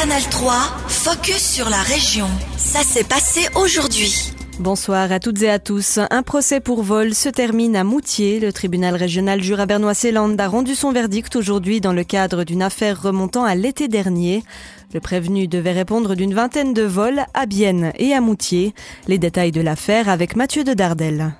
Canal 3, focus sur la région. Ça s'est passé aujourd'hui. Bonsoir à toutes et à tous. Un procès pour vol se termine à Moutier. Le tribunal régional Jura-Bernois-Célande a rendu son verdict aujourd'hui dans le cadre d'une affaire remontant à l'été dernier. Le prévenu devait répondre d'une vingtaine de vols à Bienne et à Moutier. Les détails de l'affaire avec Mathieu de Dardel.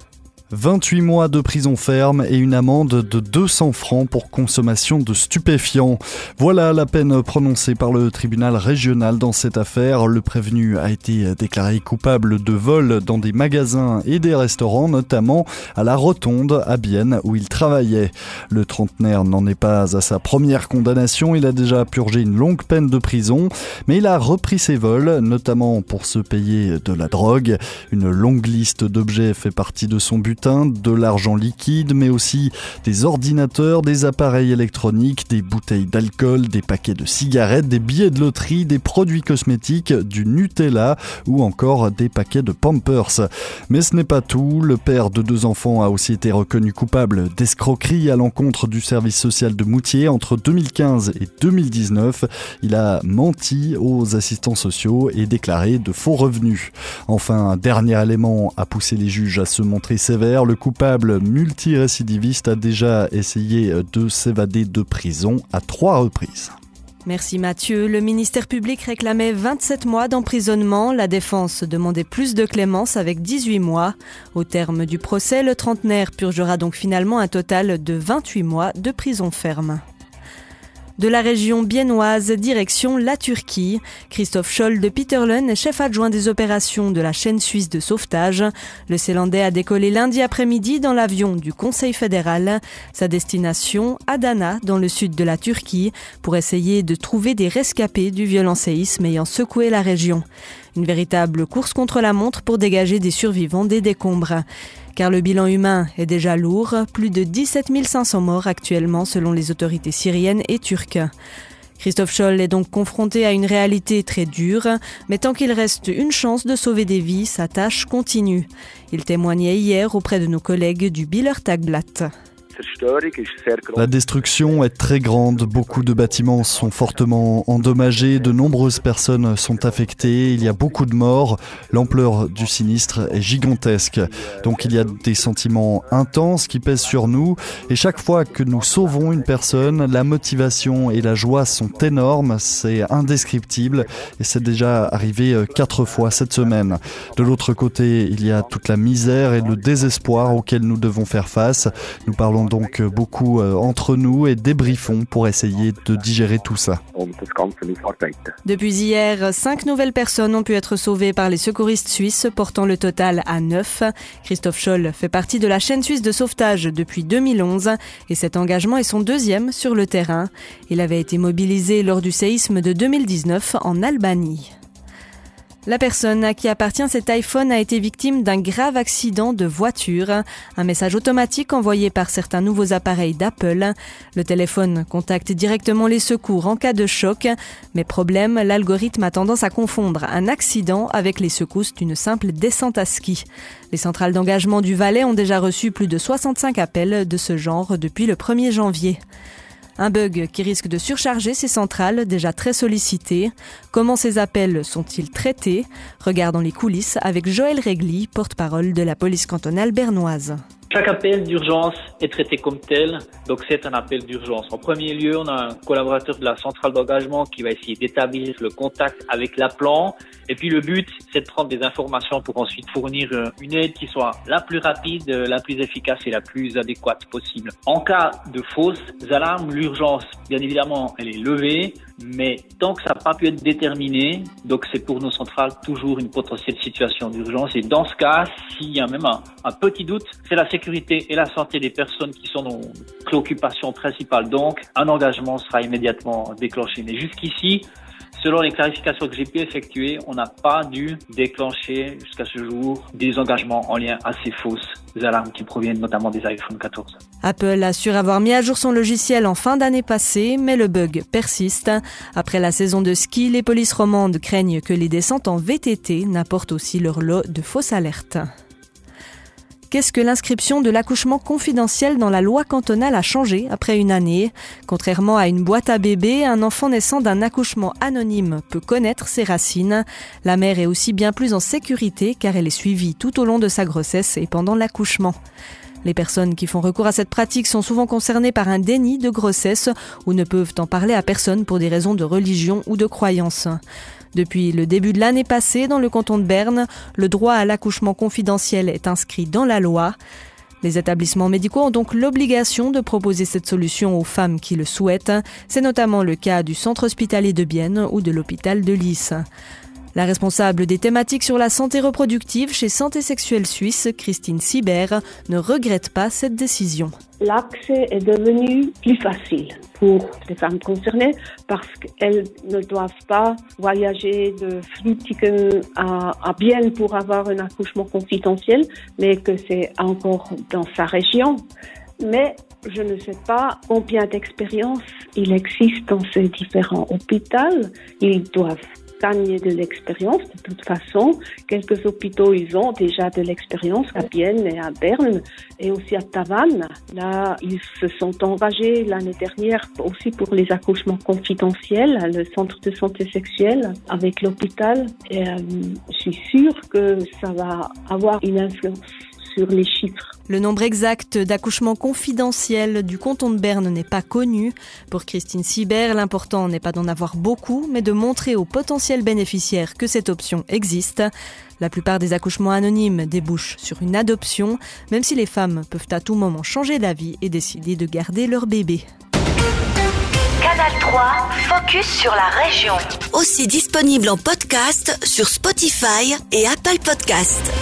28 mois de prison ferme et une amende de 200 francs pour consommation de stupéfiants. Voilà la peine prononcée par le tribunal régional dans cette affaire. Le prévenu a été déclaré coupable de vol dans des magasins et des restaurants, notamment à la Rotonde à Bienne où il travaillait. Le trentenaire n'en est pas à sa première condamnation. Il a déjà purgé une longue peine de prison, mais il a repris ses vols, notamment pour se payer de la drogue. Une longue liste d'objets fait partie de son but de l'argent liquide, mais aussi des ordinateurs, des appareils électroniques, des bouteilles d'alcool, des paquets de cigarettes, des billets de loterie, des produits cosmétiques, du Nutella ou encore des paquets de Pampers. Mais ce n'est pas tout, le père de deux enfants a aussi été reconnu coupable d'escroquerie à l'encontre du service social de Moutier entre 2015 et 2019. Il a menti aux assistants sociaux et déclaré de faux revenus. Enfin, un dernier élément a poussé les juges à se montrer sévères le coupable multirécidiviste a déjà essayé de s'évader de prison à trois reprises. Merci Mathieu. Le ministère public réclamait 27 mois d'emprisonnement. La défense demandait plus de clémence avec 18 mois. Au terme du procès, le trentenaire purgera donc finalement un total de 28 mois de prison ferme de la région biennoise, direction la Turquie. Christophe Scholl de Peterlen chef adjoint des opérations de la chaîne suisse de sauvetage. Le Zélandais a décollé lundi après-midi dans l'avion du Conseil fédéral. Sa destination, Adana, dans le sud de la Turquie, pour essayer de trouver des rescapés du violent séisme ayant secoué la région. Une véritable course contre la montre pour dégager des survivants des décombres car le bilan humain est déjà lourd, plus de 17 500 morts actuellement selon les autorités syriennes et turques. Christophe Scholl est donc confronté à une réalité très dure, mais tant qu'il reste une chance de sauver des vies, sa tâche continue. Il témoignait hier auprès de nos collègues du Biller Tagblatt. La destruction est très grande, beaucoup de bâtiments sont fortement endommagés, de nombreuses personnes sont affectées, il y a beaucoup de morts, l'ampleur du sinistre est gigantesque. Donc il y a des sentiments intenses qui pèsent sur nous. Et chaque fois que nous sauvons une personne, la motivation et la joie sont énormes, c'est indescriptible. Et c'est déjà arrivé euh, quatre fois cette semaine. De l'autre côté, il y a toute la misère et le désespoir auquel nous devons faire face. Nous parlons donc beaucoup euh, entre nous et débriefons pour essayer de digérer tout ça. Depuis hier, cinq nouvelles personnes ont pu être sauvées par les secouristes suisses, portant le total à neuf. Christophe Scholl fait partie de la chaîne suisse de sauvetage depuis 2011 et cet engagement est son deuxième sur le terrain. Il avait été mobilisé lors du séisme de 2019 en Albanie. La personne à qui appartient cet iPhone a été victime d'un grave accident de voiture. Un message automatique envoyé par certains nouveaux appareils d'Apple. Le téléphone contacte directement les secours en cas de choc. Mais problème, l'algorithme a tendance à confondre un accident avec les secousses d'une simple descente à ski. Les centrales d'engagement du Valais ont déjà reçu plus de 65 appels de ce genre depuis le 1er janvier. Un bug qui risque de surcharger ces centrales déjà très sollicitées. Comment ces appels sont-ils traités? Regardons les coulisses avec Joël Régli, porte-parole de la police cantonale bernoise. Chaque appel d'urgence est traité comme tel, donc c'est un appel d'urgence. En premier lieu, on a un collaborateur de la centrale d'engagement qui va essayer d'établir le contact avec l'appelant. Et puis le but, c'est de prendre des informations pour ensuite fournir euh, une aide qui soit la plus rapide, euh, la plus efficace et la plus adéquate possible. En cas de fausses alarmes, l'urgence, bien évidemment, elle est levée, mais tant que ça n'a pas pu être déterminé, donc c'est pour nos centrales toujours une potentielle situation d'urgence. Et dans ce cas, s'il y a même un, petit doute, c'est la sécurité et la santé des personnes qui sont nos préoccupations principales. Donc, un engagement sera immédiatement déclenché. Mais jusqu'ici, Selon les clarifications que j'ai pu effectuer, on n'a pas dû déclencher jusqu'à ce jour des engagements en lien à ces fausses alarmes qui proviennent notamment des iPhone 14. Apple assure avoir mis à jour son logiciel en fin d'année passée, mais le bug persiste. Après la saison de ski, les polices romandes craignent que les descentes en VTT n'apportent aussi leur lot de fausses alertes. Qu'est-ce que l'inscription de l'accouchement confidentiel dans la loi cantonale a changé après une année Contrairement à une boîte à bébé, un enfant naissant d'un accouchement anonyme peut connaître ses racines. La mère est aussi bien plus en sécurité car elle est suivie tout au long de sa grossesse et pendant l'accouchement. Les personnes qui font recours à cette pratique sont souvent concernées par un déni de grossesse ou ne peuvent en parler à personne pour des raisons de religion ou de croyance. Depuis le début de l'année passée, dans le canton de Berne, le droit à l'accouchement confidentiel est inscrit dans la loi. Les établissements médicaux ont donc l'obligation de proposer cette solution aux femmes qui le souhaitent. C'est notamment le cas du centre hospitalier de Bienne ou de l'hôpital de Lys. La responsable des thématiques sur la santé reproductive chez Santé Sexuelle Suisse, Christine Sibert, ne regrette pas cette décision. L'accès est devenu plus facile pour les femmes concernées parce qu'elles ne doivent pas voyager de Flutigen à, à Bienne pour avoir un accouchement confidentiel, mais que c'est encore dans sa région. Mais je ne sais pas combien d'expériences il existe dans ces différents hôpitaux. Ils doivent gagner de l'expérience. De toute façon, quelques hôpitaux, ils ont déjà de l'expérience à Bienne et à Berne et aussi à Tavannes. Là, ils se sont engagés l'année dernière aussi pour les accouchements confidentiels, le centre de santé sexuelle avec l'hôpital. Euh, je suis sûre que ça va avoir une influence les chiffres. Le nombre exact d'accouchements confidentiels du canton de Berne n'est pas connu. Pour Christine Sibert, l'important n'est pas d'en avoir beaucoup, mais de montrer aux potentiels bénéficiaires que cette option existe. La plupart des accouchements anonymes débouchent sur une adoption, même si les femmes peuvent à tout moment changer d'avis et décider de garder leur bébé. Canal 3, focus sur la région. Aussi disponible en podcast sur Spotify et Apple Podcast.